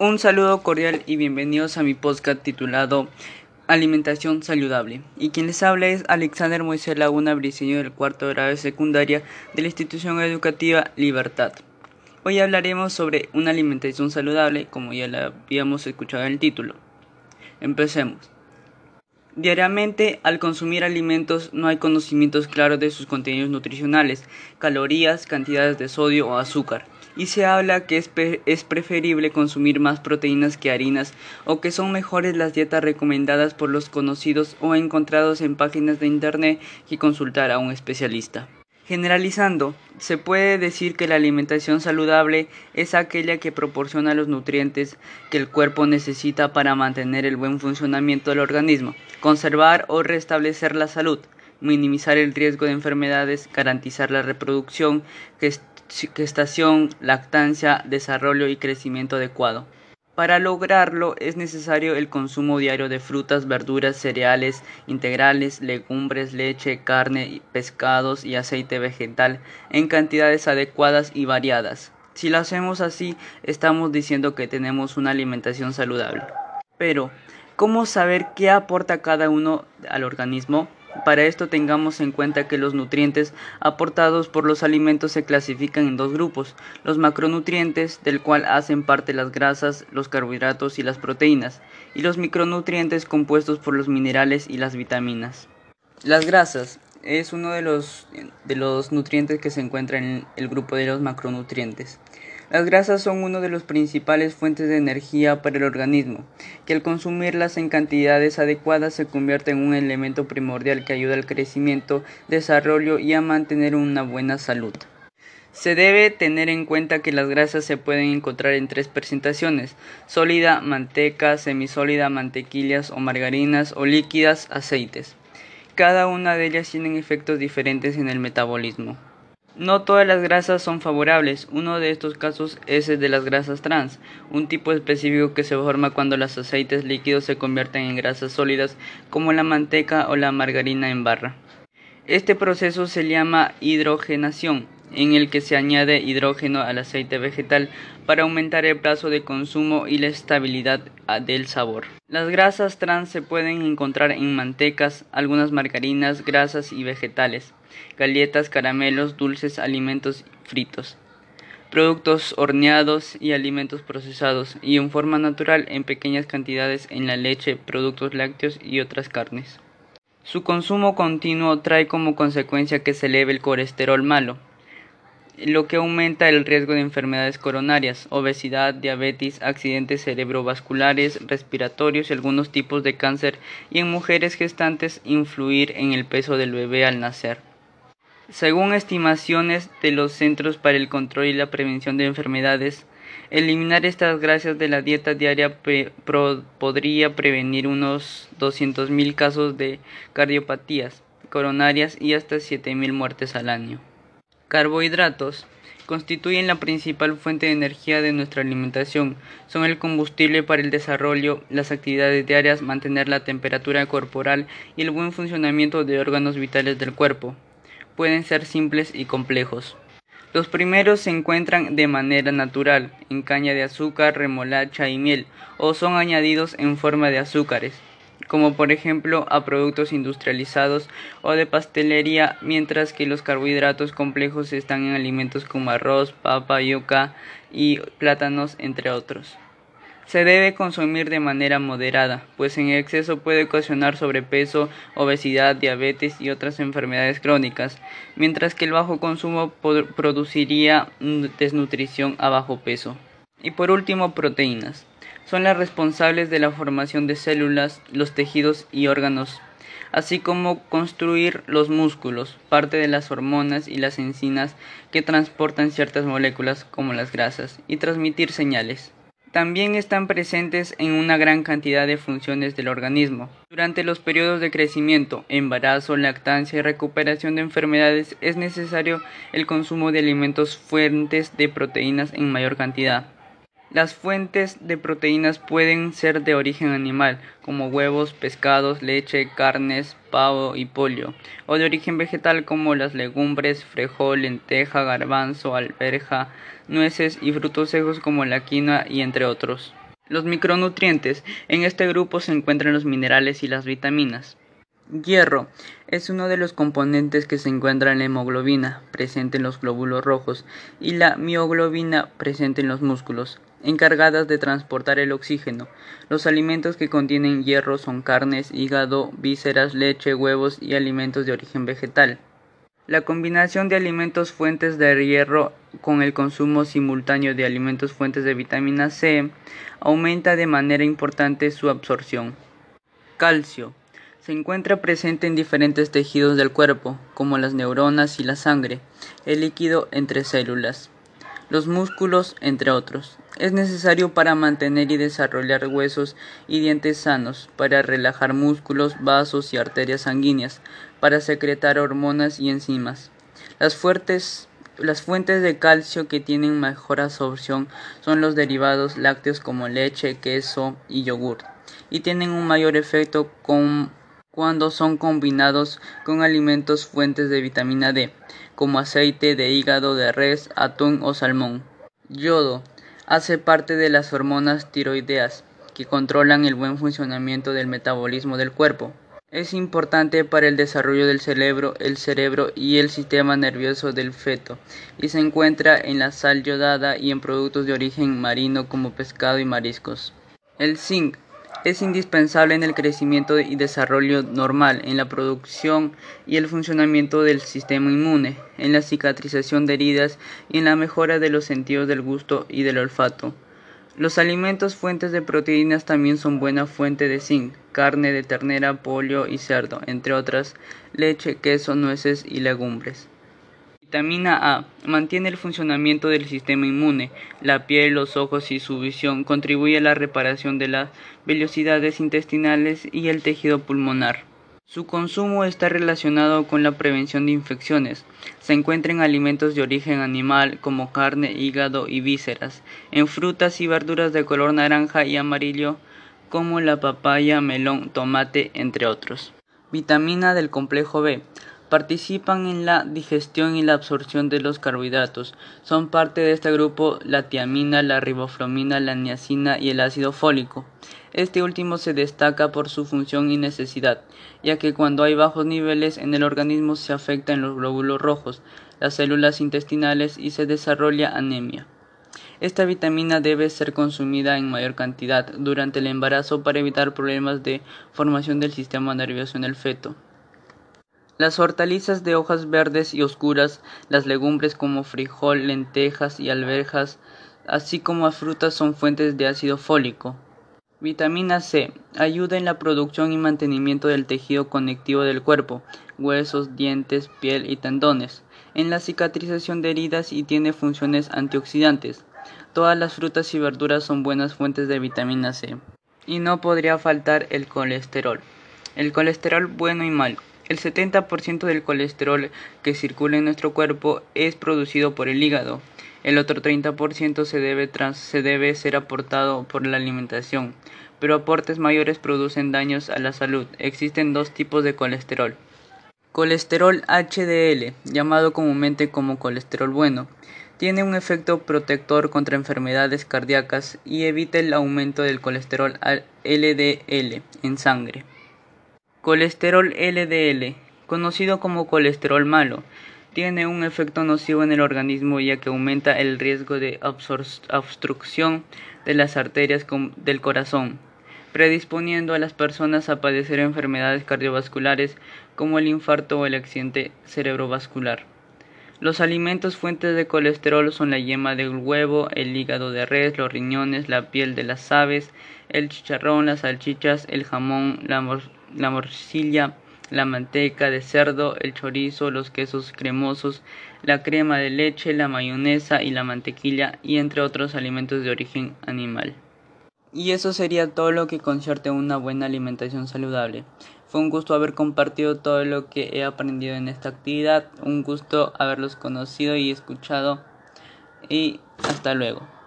Un saludo cordial y bienvenidos a mi podcast titulado Alimentación Saludable. Y quien les habla es Alexander Moisés Laguna Briceño del cuarto grado de secundaria de la institución educativa Libertad. Hoy hablaremos sobre una alimentación saludable, como ya la habíamos escuchado en el título. Empecemos. Diariamente, al consumir alimentos, no hay conocimientos claros de sus contenidos nutricionales, calorías, cantidades de sodio o azúcar y se habla que es, preferible consumir más proteínas que harinas o que son mejores las dietas recomendadas por los conocidos o encontrados en páginas de internet que consultar a un especialista. Generalizando, se puede decir que la alimentación saludable es aquella que proporciona los nutrientes que el cuerpo necesita para mantener el buen funcionamiento del organismo, conservar o restablecer la salud, minimizar el riesgo de enfermedades, garantizar la reproducción, gestación, lactancia, desarrollo y crecimiento adecuado. Para lograrlo es necesario el consumo diario de frutas, verduras, cereales integrales, legumbres, leche, carne, pescados y aceite vegetal en cantidades adecuadas y variadas. Si lo hacemos así, estamos diciendo que tenemos una alimentación saludable. Pero, ¿cómo saber qué aporta cada uno al organismo? Para esto tengamos en cuenta que los nutrientes aportados por los alimentos se clasifican en dos grupos, los macronutrientes, del cual hacen parte las grasas, los carbohidratos y las proteínas, y los micronutrientes compuestos por los minerales y las vitaminas. Las grasas es uno de los, de los nutrientes que se encuentra en el grupo de los macronutrientes. Las grasas son una de las principales fuentes de energía para el organismo, que al consumirlas en cantidades adecuadas se convierte en un elemento primordial que ayuda al crecimiento, desarrollo y a mantener una buena salud. Se debe tener en cuenta que las grasas se pueden encontrar en tres presentaciones, sólida, manteca, semisólida, mantequillas o margarinas o líquidas, aceites. Cada una de ellas tiene efectos diferentes en el metabolismo. No todas las grasas son favorables. Uno de estos casos es el de las grasas trans, un tipo específico que se forma cuando los aceites líquidos se convierten en grasas sólidas como la manteca o la margarina en barra. Este proceso se llama hidrogenación, en el que se añade hidrógeno al aceite vegetal para aumentar el plazo de consumo y la estabilidad ah, del sabor. Las grasas trans se pueden encontrar en mantecas, algunas margarinas, grasas y vegetales galletas, caramelos, dulces, alimentos fritos, productos horneados y alimentos procesados, y en forma natural en pequeñas cantidades en la leche, productos lácteos y otras carnes. Su consumo continuo trae como consecuencia que se eleve el colesterol malo, lo que aumenta el riesgo de enfermedades coronarias, obesidad, diabetes, accidentes cerebrovasculares, respiratorios y algunos tipos de cáncer, y en mujeres gestantes influir en el peso del bebé al nacer. Según estimaciones de los Centros para el Control y la Prevención de Enfermedades, eliminar estas grasas de la dieta diaria podría prevenir unos 200.000 casos de cardiopatías coronarias y hasta 7.000 muertes al año. Carbohidratos constituyen la principal fuente de energía de nuestra alimentación. Son el combustible para el desarrollo, las actividades diarias, mantener la temperatura corporal y el buen funcionamiento de órganos vitales del cuerpo pueden ser simples y complejos. Los primeros se encuentran de manera natural en caña de azúcar, remolacha y miel, o son añadidos en forma de azúcares, como por ejemplo a productos industrializados o de pastelería, mientras que los carbohidratos complejos están en alimentos como arroz, papa, yuca y plátanos, entre otros. Se debe consumir de manera moderada, pues en exceso puede ocasionar sobrepeso, obesidad, diabetes y otras enfermedades crónicas, mientras que el bajo consumo produciría desnutrición a bajo peso. Y por último, proteínas. Son las responsables de la formación de células, los tejidos y órganos, así como construir los músculos, parte de las hormonas y las enzimas que transportan ciertas moléculas como las grasas, y transmitir señales. También están presentes en una gran cantidad de funciones del organismo. Durante los periodos de crecimiento, embarazo, lactancia y recuperación de enfermedades es necesario el consumo de alimentos fuentes de proteínas en mayor cantidad. Las fuentes de proteínas pueden ser de origen animal, como huevos, pescados, leche, carnes, pavo y pollo, o de origen vegetal como las legumbres, frijol, lenteja, garbanzo, alberja, nueces y frutos secos como la quinoa y entre otros. Los micronutrientes. En este grupo se encuentran los minerales y las vitaminas. Hierro es uno de los componentes que se encuentra en la hemoglobina, presente en los glóbulos rojos, y la mioglobina, presente en los músculos, encargadas de transportar el oxígeno. Los alimentos que contienen hierro son carnes, hígado, vísceras, leche, huevos y alimentos de origen vegetal. La combinación de alimentos fuentes de hierro con el consumo simultáneo de alimentos fuentes de vitamina C aumenta de manera importante su absorción. Calcio. Se encuentra presente en diferentes tejidos del cuerpo, como las neuronas y la sangre, el líquido entre células, los músculos, entre otros. Es necesario para mantener y desarrollar huesos y dientes sanos, para relajar músculos, vasos y arterias sanguíneas, para secretar hormonas y enzimas. Las, fuertes, las fuentes de calcio que tienen mejor absorción son los derivados lácteos como leche, queso y yogur, y tienen un mayor efecto cuando son combinados con alimentos fuentes de vitamina D, como aceite de hígado de res, atún o salmón. Yodo hace parte de las hormonas tiroideas que controlan el buen funcionamiento del metabolismo del cuerpo. Es importante para el desarrollo del cerebro, el cerebro y el sistema nervioso del feto, y se encuentra en la sal yodada y en productos de origen marino como pescado y mariscos. El zinc es indispensable en el crecimiento y desarrollo normal, en la producción y el funcionamiento del sistema inmune, en la cicatrización de heridas y en la mejora de los sentidos del gusto y del olfato. Los alimentos fuentes de proteínas también son buena fuente de zinc, carne de ternera, pollo y cerdo, entre otras, leche, queso, nueces y legumbres. Vitamina A mantiene el funcionamiento del sistema inmune, la piel, los ojos y su visión, contribuye a la reparación de las velocidades intestinales y el tejido pulmonar. Su consumo está relacionado con la prevención de infecciones. Se encuentra en alimentos de origen animal como carne, hígado y vísceras, en frutas y verduras de color naranja y amarillo como la papaya, melón, tomate, entre otros. Vitamina del complejo B. Participan en la digestión y la absorción de los carbohidratos. Son parte de este grupo la tiamina, la riboflavina, la niacina y el ácido fólico. Este último se destaca por su función y necesidad, ya que cuando hay bajos niveles en el organismo se afecta en los glóbulos rojos, las células intestinales y se desarrolla anemia. Esta vitamina debe ser consumida en mayor cantidad durante el embarazo para evitar problemas de formación del sistema nervioso en el feto. Las hortalizas de hojas verdes y oscuras, las legumbres como frijol, lentejas y alberjas, así como las frutas son fuentes de ácido fólico. Vitamina C. Ayuda en la producción y mantenimiento del tejido conectivo del cuerpo, huesos, dientes, piel y tendones, en la cicatrización de heridas y tiene funciones antioxidantes. Todas las frutas y verduras son buenas fuentes de vitamina C. Y no podría faltar el colesterol. El colesterol bueno y malo. El 70% del colesterol que circula en nuestro cuerpo es producido por el hígado. El otro 30% se debe, se debe ser aportado por la alimentación, pero aportes mayores producen daños a la salud. Existen dos tipos de colesterol. Colesterol HDL, llamado comúnmente como colesterol bueno, tiene un efecto protector contra enfermedades cardíacas y evita el aumento del colesterol LDL en sangre. Colesterol LDL, conocido como colesterol malo, tiene un efecto nocivo en el organismo ya que aumenta el riesgo de obstrucción de las arterias del corazón, predisponiendo a las personas a padecer enfermedades cardiovasculares como el infarto o el accidente cerebrovascular. Los alimentos fuentes de colesterol son la yema del huevo, el hígado de res, los riñones, la piel de las aves, el chicharrón, las salchichas, el jamón, la morcilla, la manteca de cerdo, el chorizo, los quesos cremosos, la crema de leche, la mayonesa y la mantequilla y entre otros alimentos de origen animal. Y eso sería todo lo que concierte una buena alimentación saludable. Fue un gusto haber compartido todo lo que he aprendido en esta actividad, un gusto haberlos conocido y escuchado y hasta luego.